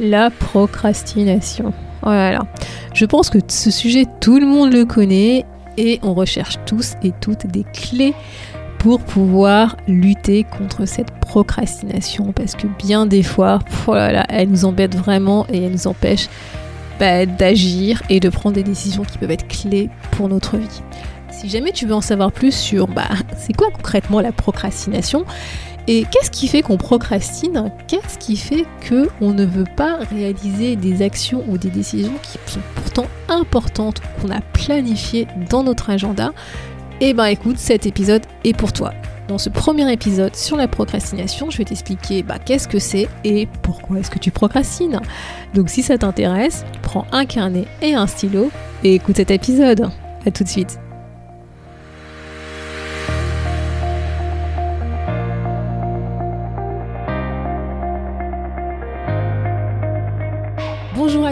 La procrastination. Voilà. Je pense que ce sujet, tout le monde le connaît et on recherche tous et toutes des clés pour pouvoir lutter contre cette procrastination parce que bien des fois, voilà, elle nous embête vraiment et elle nous empêche bah, d'agir et de prendre des décisions qui peuvent être clés pour notre vie. Si jamais tu veux en savoir plus sur bah, c'est quoi concrètement la procrastination, et qu'est-ce qui fait qu'on procrastine? Qu'est-ce qui fait qu'on ne veut pas réaliser des actions ou des décisions qui sont pourtant importantes, qu'on a planifiées dans notre agenda? Eh ben écoute, cet épisode est pour toi. Dans ce premier épisode sur la procrastination, je vais t'expliquer bah, qu'est-ce que c'est et pourquoi est-ce que tu procrastines. Donc si ça t'intéresse, prends un carnet et un stylo et écoute cet épisode. A tout de suite.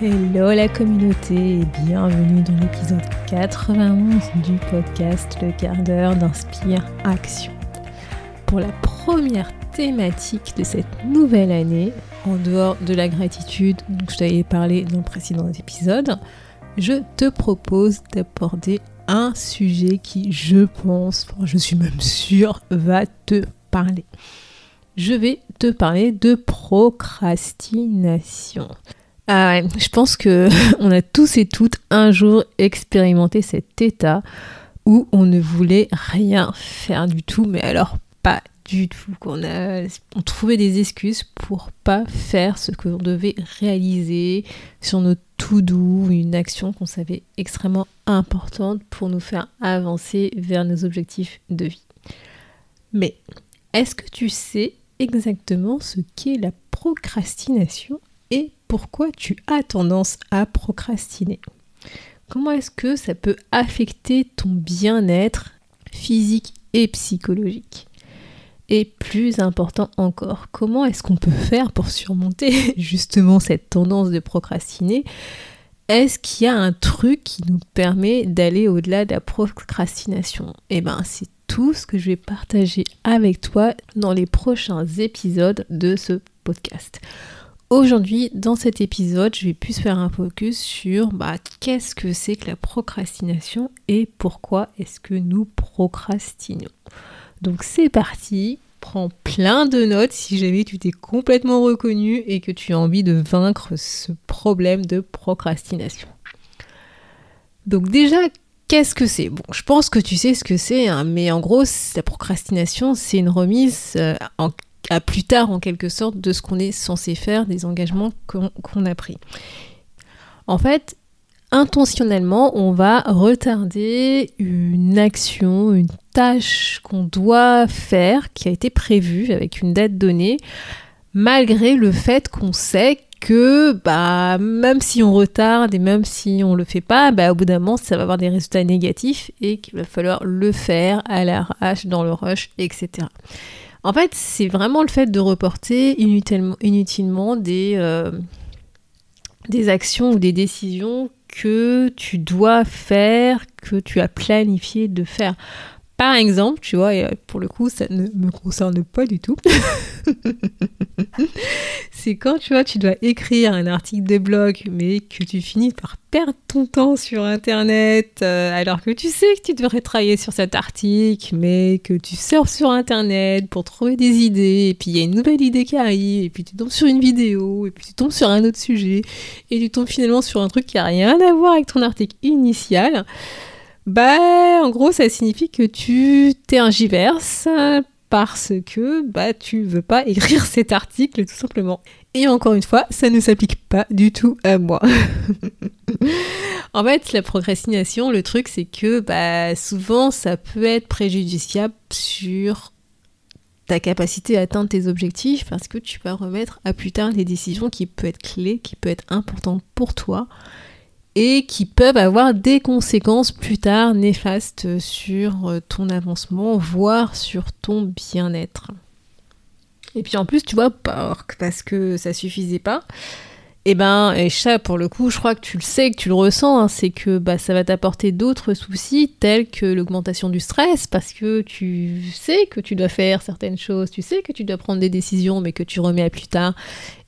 Hello la communauté et bienvenue dans l'épisode 91 du podcast Le quart d'heure d'Inspire Action. Pour la première thématique de cette nouvelle année, en dehors de la gratitude dont je t'avais parlé dans le précédent épisode, je te propose d'aborder un sujet qui, je pense, je suis même sûre, va te parler. Je vais te parler de procrastination. Ah je pense que on a tous et toutes un jour expérimenté cet état où on ne voulait rien faire du tout, mais alors pas du tout. Qu'on a, on trouvait des excuses pour pas faire ce que devait réaliser sur notre tout doux, une action qu'on savait extrêmement importante pour nous faire avancer vers nos objectifs de vie. Mais est-ce que tu sais exactement ce qu'est la procrastination? Pourquoi tu as tendance à procrastiner? Comment est-ce que ça peut affecter ton bien-être physique et psychologique? Et plus important encore, comment est-ce qu'on peut faire pour surmonter justement cette tendance de procrastiner? Est-ce qu'il y a un truc qui nous permet d'aller au-delà de la procrastination? Eh bien, c'est tout ce que je vais partager avec toi dans les prochains épisodes de ce podcast. Aujourd'hui, dans cet épisode, je vais plus faire un focus sur bah, qu'est-ce que c'est que la procrastination et pourquoi est-ce que nous procrastinons. Donc c'est parti, prends plein de notes si jamais tu t'es complètement reconnu et que tu as envie de vaincre ce problème de procrastination. Donc déjà, qu'est-ce que c'est? Bon, je pense que tu sais ce que c'est, hein, mais en gros, la procrastination, c'est une remise euh, en à plus tard en quelque sorte de ce qu'on est censé faire, des engagements qu'on a pris. En fait, intentionnellement, on va retarder une action, une tâche qu'on doit faire, qui a été prévue avec une date donnée, malgré le fait qu'on sait que bah même si on retarde et même si on le fait pas, bah au bout d'un moment ça va avoir des résultats négatifs et qu'il va falloir le faire à l'arrache, dans le rush, etc. En fait, c'est vraiment le fait de reporter inutilement, des, euh, des actions ou des décisions que tu dois faire, que tu as planifié de faire. Par exemple, tu vois, et euh, pour le coup, ça ne me concerne pas du tout. c'est quand tu vois, tu dois écrire un article de blog, mais que tu finis par perdre ton temps sur Internet, euh, alors que tu sais que tu devrais travailler sur cet article, mais que tu surfes sur Internet pour trouver des idées, et puis il y a une nouvelle idée qui arrive, et puis tu tombes sur une vidéo, et puis tu tombes sur un autre sujet, et tu tombes finalement sur un truc qui a rien à voir avec ton article initial. Bah, en gros, ça signifie que tu tergiverses parce que bah tu veux pas écrire cet article tout simplement. Et encore une fois, ça ne s'applique pas du tout à moi. en fait, la procrastination, le truc c'est que bah souvent ça peut être préjudiciable sur ta capacité à atteindre tes objectifs parce que tu vas remettre à plus tard des décisions qui peuvent être clés, qui peuvent être importantes pour toi et qui peuvent avoir des conséquences plus tard néfastes sur euh, ton avancement, voire sur ton bien-être. Et puis en plus, tu vois, parce que ça suffisait pas, et eh ben, et ça, pour le coup, je crois que tu le sais, que tu le ressens, hein, c'est que bah, ça va t'apporter d'autres soucis tels que l'augmentation du stress, parce que tu sais que tu dois faire certaines choses, tu sais que tu dois prendre des décisions, mais que tu remets à plus tard.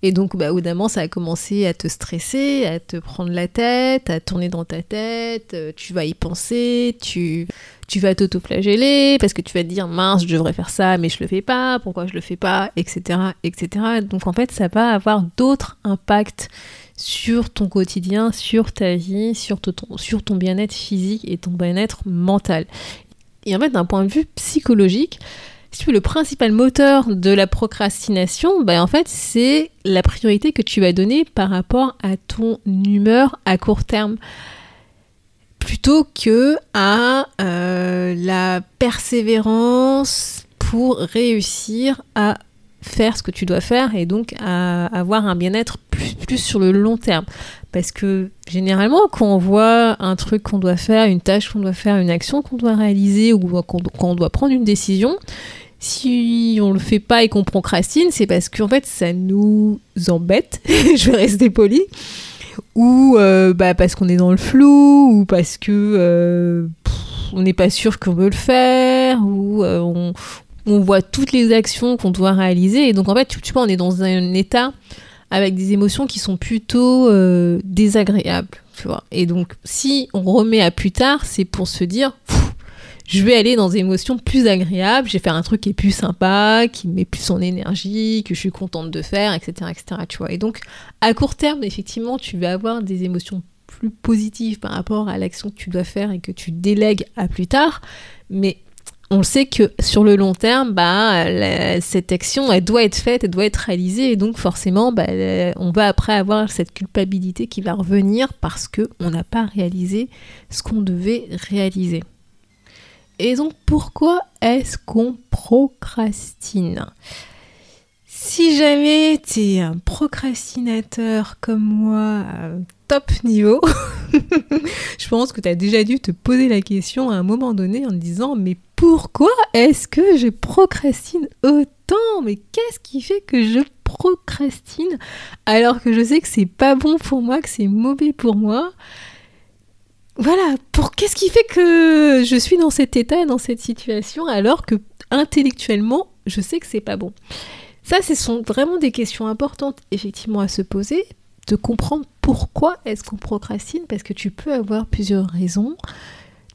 Et donc, bah, au ça a commencé à te stresser, à te prendre la tête, à tourner dans ta tête, euh, tu vas y penser, tu tu vas t'auto-flageller parce que tu vas te dire mince, je devrais faire ça, mais je le fais pas, pourquoi je le fais pas, etc. etc. Donc en fait, ça va avoir d'autres impacts sur ton quotidien, sur ta vie, ton, sur ton bien-être physique et ton bien-être mental. Et en fait, d'un point de vue psychologique, si tu veux, le principal moteur de la procrastination, ben en fait, c'est la priorité que tu vas donner par rapport à ton humeur à court terme. Plutôt que à euh, la persévérance pour réussir à faire ce que tu dois faire et donc à avoir un bien-être plus, sur le long terme. Parce que généralement, quand on voit un truc qu'on doit faire, une tâche qu'on doit faire, une action qu'on doit réaliser ou quand on doit prendre une décision, si on le fait pas et qu'on procrastine, c'est parce qu'en fait ça nous embête. Je vais rester poli ou euh, bah, parce qu'on est dans le flou, ou parce que euh, on n'est pas sûr qu'on veut le faire, ou euh, on, voit toutes les actions qu'on doit réaliser. Et donc en fait, tu, vois, on est dans un état avec des émotions qui sont plutôt désagréables. Tu vois. Et donc si on remet à plus tard, c'est pour se dire je vais aller dans des émotions plus agréables, je vais faire un truc qui est plus sympa, qui met plus en énergie, que je suis contente de faire, etc., etc. Tu vois. Et donc, à court terme, effectivement, tu vas avoir des émotions plus positives par rapport à l'action que tu dois faire et que tu délègues à plus tard, mais on sait que sur le long terme, bah, cette action, elle doit être faite, elle doit être réalisée, et donc forcément, bah, on va après avoir cette culpabilité qui va revenir parce que on n'a pas réalisé ce qu'on devait réaliser. Et donc pourquoi est-ce qu'on procrastine? Si jamais tu es un procrastinateur comme moi, niveau, je pense que tu as déjà dû te poser la question à un moment donné en te disant mais pourquoi est-ce que je procrastine autant? Mais qu'est-ce qui fait que je procrastine? Alors que je sais que c'est pas bon pour moi, que c'est mauvais pour moi. Voilà, pour qu'est-ce qui fait que je suis dans cet état, dans cette situation, alors que intellectuellement, je sais que c'est pas bon? Ça, ce sont vraiment des questions importantes, effectivement, à se poser, comprendre pourquoi est-ce qu'on procrastine, parce que tu peux avoir plusieurs raisons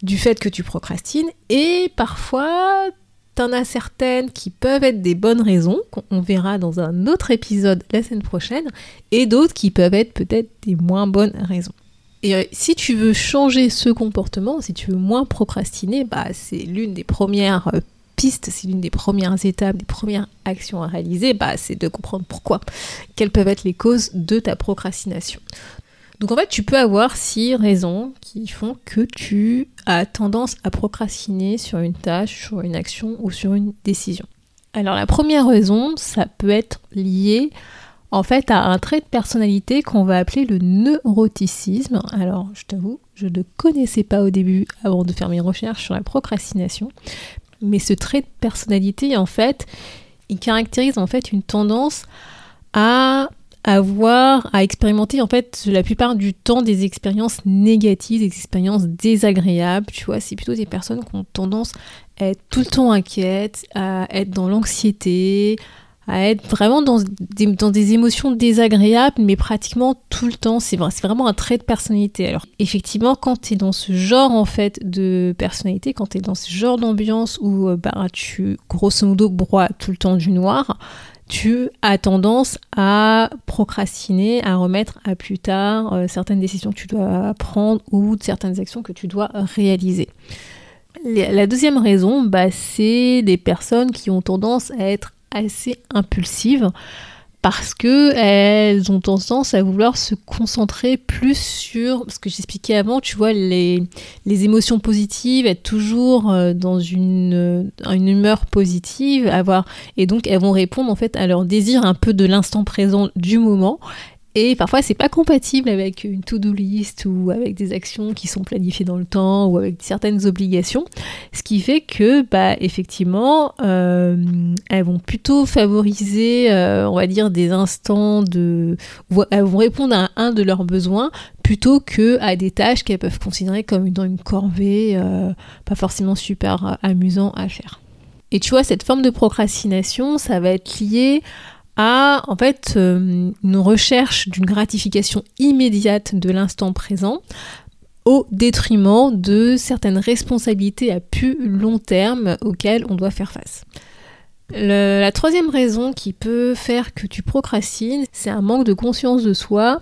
du fait que tu procrastines, et parfois, t'en as certaines qui peuvent être des bonnes raisons, qu'on verra dans un autre épisode la semaine prochaine, et d'autres qui peuvent être peut-être des moins bonnes raisons. Et euh, si tu veux changer ce comportement, si tu veux moins procrastiner, bah, c'est l'une des premières euh, pistes, c'est l'une des premières étapes, des premières actions à réaliser, bah, c'est de comprendre pourquoi. Quelles peuvent être les causes de ta procrastination. Donc en fait, tu peux avoir six raisons qui font que tu as tendance à procrastiner sur une tâche, sur une action ou sur une décision. Alors la première raison, ça peut être lié en fait à un trait de personnalité qu'on va appeler le neuroticisme. Alors, je t'avoue, je ne connaissais pas au début avant de faire mes recherches sur la procrastination, mais ce trait de personnalité, en fait, il caractérise en fait une tendance à avoir, à expérimenter en fait la plupart du temps des expériences négatives, des expériences désagréables. Tu vois, c'est plutôt des personnes qui ont tendance à être tout le temps inquiètes, à être dans l'anxiété, à être vraiment dans des, émotions désagréables, mais pratiquement tout le temps. C'est vraiment un trait de personnalité. Alors, effectivement, quand tu es dans ce genre, en fait, de personnalité, quand tu es dans ce genre d'ambiance où euh, bah, tu, grosso modo, broies tout le temps du noir, tu as tendance à procrastiner, à remettre à plus tard euh, certaines décisions que tu dois prendre ou certaines actions que tu dois réaliser. La deuxième raison, bah, c'est des personnes qui ont tendance à être assez impulsives parce que elles ont tendance à vouloir se concentrer plus sur ce que j'expliquais avant, tu vois, les, émotions positives, être toujours euh, dans une, une humeur positive, avoir et donc elles vont répondre en fait à leur désir un peu de l'instant présent du moment Et parfois, c'est pas compatible avec une to-do list ou avec des actions qui sont planifiées dans le temps ou avec certaines obligations. Ce qui fait que, bah, effectivement, euh, elles vont plutôt favoriser, euh, on va dire, des instants de. Elles vont répondre à un de leurs besoins plutôt que à des tâches qu'elles peuvent considérer comme dans une corvée, euh, pas forcément super amusant à faire. Et tu vois, cette forme de procrastination, ça va être lié à en fait euh, une recherche d'une gratification immédiate de l'instant présent au détriment de certaines responsabilités à plus long terme auxquelles on doit faire face. la troisième raison qui peut faire que tu procrastines, c'est un manque de conscience de soi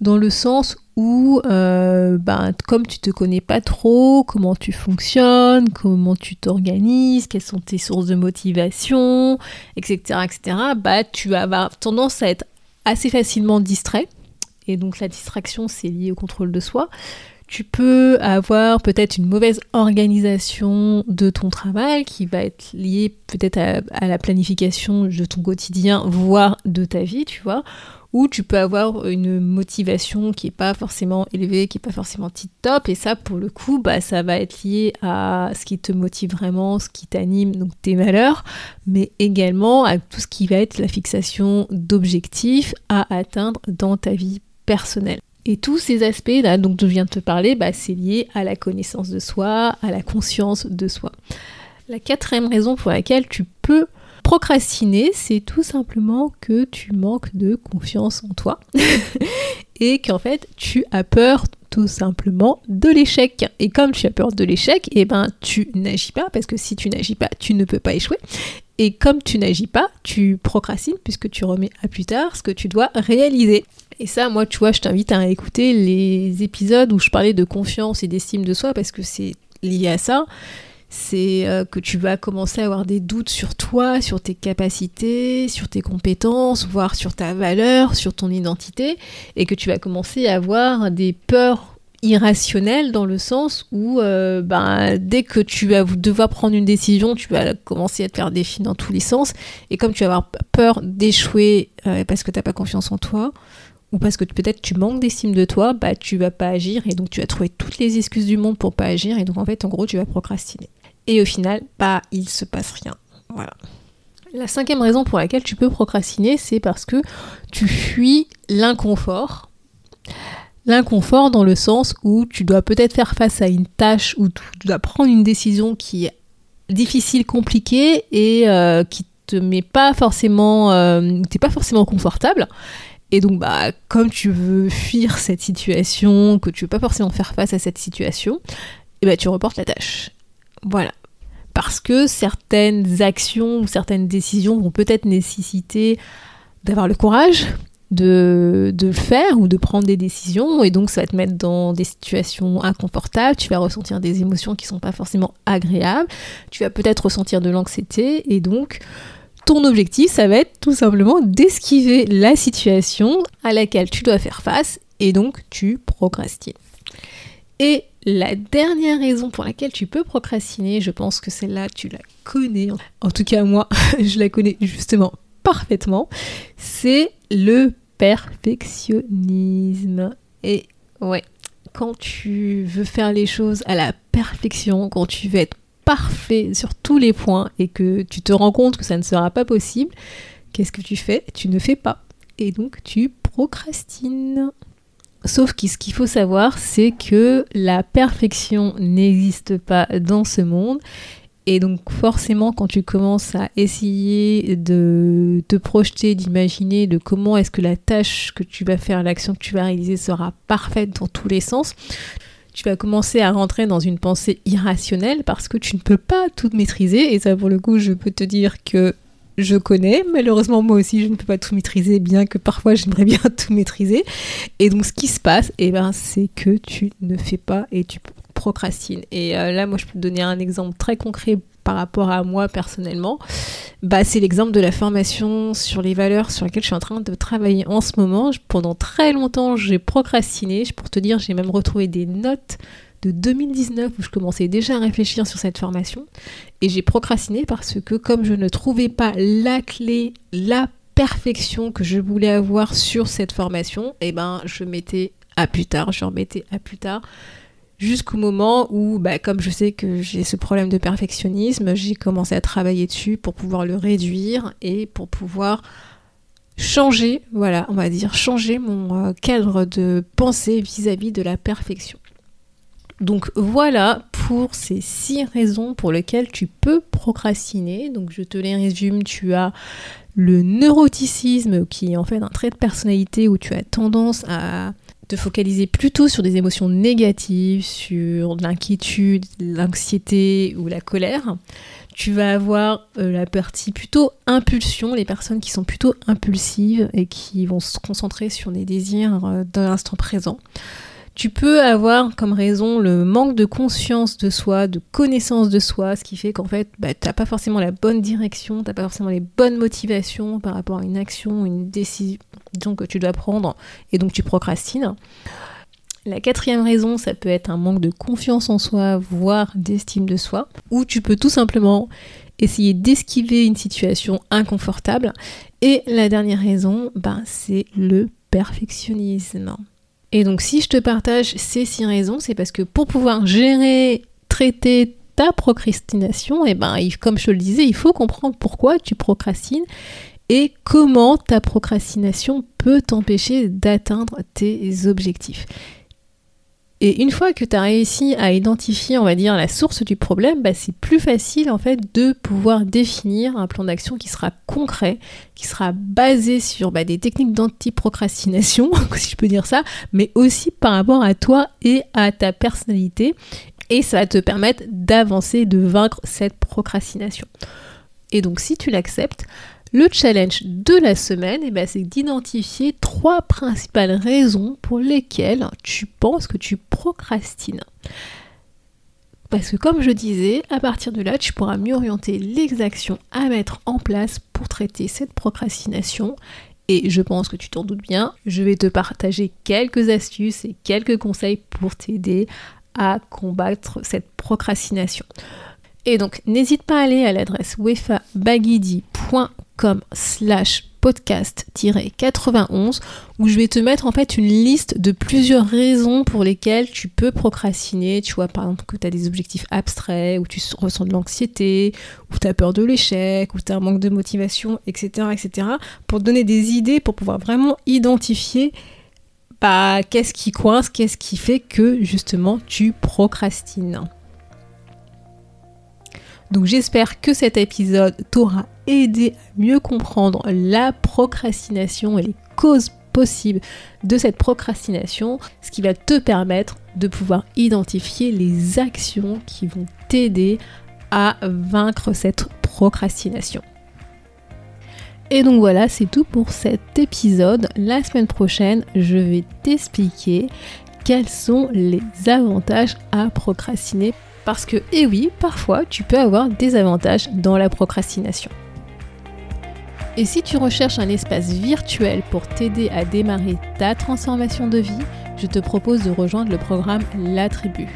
dans le sens où, euh, ben, comme tu te connais pas trop, comment tu fonctionnes, comment tu t'organises, quelles sont tes sources de motivation, etc., etc., bah, tu avoir tendance à être assez facilement distrait. Et donc la distraction, c'est lié au contrôle de soi. Tu peux avoir peut-être une mauvaise organisation de ton travail qui va être liée peut-être à, la planification de ton quotidien, voire de ta vie, tu vois ou tu peux avoir une motivation qui n'est pas forcément élevée, qui n'est pas forcément tip-top, et ça, pour le coup, bah, ça va être lié à ce qui te motive vraiment, ce qui t'anime, donc tes valeurs, mais également à tout ce qui va être la fixation d'objectifs à atteindre dans ta vie personnelle. Et tous ces aspects là dont je viens de te parler, bah, c'est lié à la connaissance de soi, à la conscience de soi. La quatrième raison pour laquelle tu peux Procrastiner, c'est tout simplement que tu manques de confiance en toi et qu'en fait tu as peur tout simplement de l'échec. Et comme tu as peur de l'échec, eh ben tu n'agis pas parce que si tu n'agis pas, tu ne peux pas échouer. Et comme tu n'agis pas, tu procrastines puisque tu remets à plus tard ce que tu dois réaliser. Et ça, moi, tu vois, je t'invite à écouter les épisodes où je parlais de confiance et d'estime de soi parce que c'est lié à ça. C'est euh, que tu vas commencer à avoir des doutes sur toi, sur tes capacités, sur tes compétences, voire sur ta valeur, sur ton identité, et que tu vas commencer à avoir des peurs irrationnelles dans le sens où euh, ben, dès que tu vas devoir prendre une décision, tu vas commencer à te faire des dans tous les sens, et comme tu vas avoir peur d'échouer euh, parce que tu n'as pas confiance en toi, ou parce que peut-être tu manques d'estime de toi, bah tu vas pas agir et donc tu vas trouver toutes les excuses du monde pour pas agir et donc en fait en gros tu vas procrastiner. Et au final, bah, il se passe rien. Voilà. La cinquième raison pour laquelle tu peux procrastiner, c'est parce que tu fuis l'inconfort. L'inconfort dans le sens où tu dois peut-être faire face à une tâche où tu dois prendre une décision qui est difficile, compliquée et euh, qui te met pas forcément, euh, t'es pas forcément confortable. Et donc, bah, comme tu veux fuir cette situation, que tu veux pas forcément faire face à cette situation, et eh bah, tu reportes la tâche. Voilà. Parce que certaines actions ou certaines décisions vont peut-être nécessiter d'avoir le courage de, de, le faire ou de prendre des décisions et donc ça va te mettre dans des situations inconfortables, tu vas ressentir des émotions qui sont pas forcément agréables, tu vas peut-être ressentir de l'anxiété et donc ton objectif ça va être tout simplement d'esquiver la situation à laquelle tu dois faire face et donc tu procrastines. Et la dernière raison pour laquelle tu peux procrastiner, je pense que celle-là, tu la connais. En tout cas, moi, je la connais justement parfaitement. C'est le perfectionnisme. Et ouais, quand tu veux faire les choses à la perfection, quand tu veux être parfait sur tous les points et que tu te rends compte que ça ne sera pas possible, qu'est-ce que tu fais? Tu ne fais pas. Et donc tu procrastines. Sauf que ce qu'il faut savoir, c'est que la perfection n'existe pas dans ce monde. Et donc forcément, quand tu commences à essayer de te projeter, d'imaginer de comment est-ce que la tâche que tu vas faire, l'action que tu vas réaliser sera parfaite dans tous les sens, tu vas commencer à rentrer dans une pensée irrationnelle parce que tu ne peux pas tout maîtriser. Et ça, pour le coup, je peux te dire que je connais. Malheureusement, moi aussi, je ne peux pas tout maîtriser, bien que parfois j'aimerais bien tout maîtriser. Et donc, ce qui se passe, eh ben, c'est que tu ne fais pas et tu procrastines. Et euh, là, moi, je peux te donner un exemple très concret par rapport à moi personnellement. Bah, c'est l'exemple de la formation sur les valeurs sur laquelle je suis en train de travailler en ce moment. Pendant très longtemps, j'ai procrastiné. Pour te dire, j'ai même retrouvé des notes de 2019 où je commençais déjà à réfléchir sur cette formation et j'ai procrastiné parce que comme je ne trouvais pas la clé, la perfection que je voulais avoir sur cette formation, eh ben je mettais à plus tard, je remettais à plus tard jusqu'au moment où, bah, comme je sais que j'ai ce problème de perfectionnisme, j'ai commencé à travailler dessus pour pouvoir le réduire et pour pouvoir changer, voilà, on va dire, changer mon euh, cadre de pensée vis-à-vis de la perfection. Donc voilà pour ces six raisons pour lesquelles tu peux procrastiner. Donc je te les résume, tu as le neuroticisme qui est en fait un trait de personnalité où tu as tendance à te focaliser plutôt sur des émotions négatives, sur l'inquiétude, l'anxiété ou la colère. Tu vas avoir euh, la partie plutôt impulsion, les personnes qui sont plutôt impulsives et qui vont se concentrer sur des désirs euh, dans l'instant présent. Tu peux avoir comme raison le manque de conscience de soi, de connaissance de soi, ce qui fait qu'en fait, bah, tu n'as pas forcément la bonne direction, tu n'as pas forcément les bonnes motivations par rapport à une action, une décision que tu dois prendre, et donc tu procrastines. La quatrième raison, ça peut être un manque de confiance en soi, voire d'estime de soi, ou tu peux tout simplement essayer d'esquiver une situation inconfortable. Et la dernière raison, ben, c'est le perfectionnisme. Et donc si je te partage ces six raisons, c'est parce que pour pouvoir gérer, traiter ta procrastination, et eh ben, comme je te le disais, il faut comprendre pourquoi tu procrastines et comment ta procrastination peut t'empêcher d'atteindre tes objectifs. Et une fois que tu as réussi à identifier, on va dire, la source du problème, bah, c'est plus facile de pouvoir définir un plan d'action qui sera concret, qui sera basé sur bah, des techniques d'anti-procrastination, si je peux dire ça, mais aussi par rapport à toi et à ta personnalité. Et ça va te permettre d'avancer, de vaincre cette procrastination. Et donc si tu l'acceptes, le challenge de la semaine, eh ben, c'est d'identifier trois principales raisons pour lesquelles tu penses que tu procrastines. Parce que comme je disais, à partir de là, tu pourras mieux orienter les actions à mettre en place pour traiter cette procrastination. Et je pense que tu t'en doutes bien, je vais te partager quelques astuces et quelques conseils pour t'aider à combattre cette procrastination. Et donc, n'hésite pas à aller à l'adresse wefabagidi.com slash podcast-91 où je vais te mettre en fait une liste de plusieurs raisons pour lesquelles tu peux procrastiner. Tu vois par exemple que tu as des objectifs abstraits, ou tu ressens de l'anxiété, ou tu as peur de l'échec, ou tu as un manque de motivation, etc., etc. Pour donner des idées, pour pouvoir vraiment identifier bah, qu'est-ce qui coince, qu'est-ce qui fait que justement tu procrastines. Donc j'espère que cet épisode t'aura aidé à mieux comprendre la procrastination et les causes possibles de cette procrastination, ce qui va te permettre de pouvoir identifier les actions qui vont t'aider à vaincre cette procrastination. Et donc voilà, c'est tout pour cet épisode. La semaine prochaine, je vais t'expliquer quels sont les avantages à procrastiner parce que, eh oui, parfois, tu peux avoir des avantages dans la procrastination. Et si tu recherches un espace virtuel pour t'aider à démarrer ta transformation de vie, je te propose de rejoindre le programme La Tribu.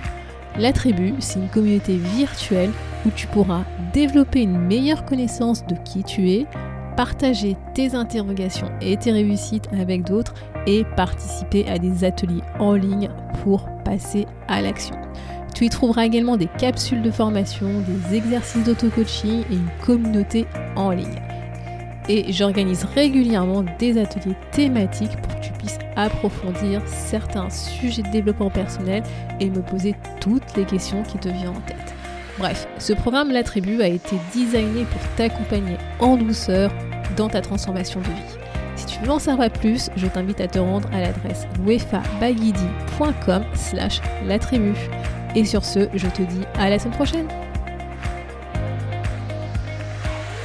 La Tribu, c'est une communauté virtuelle où tu pourras développer une meilleure connaissance de qui tu es, partager tes interrogations et tes réussites avec d'autres et participer à des ateliers en ligne pour passer à l'action. Tu y trouveras également des capsules de formation, des exercices d'auto-coaching et une communauté en ligne. Et j'organise régulièrement des ateliers thématiques pour que tu puisses approfondir certains sujets de développement personnel et me poser toutes les questions qui te viennent en tête. Bref, ce programme La Tribu a été designé pour t'accompagner en douceur dans ta transformation de vie. Si tu veux en savoir plus, je t'invite à te rendre à l'adresse wefabagidi.com slash la tribu. Et sur ce, je te dis à la semaine prochaine.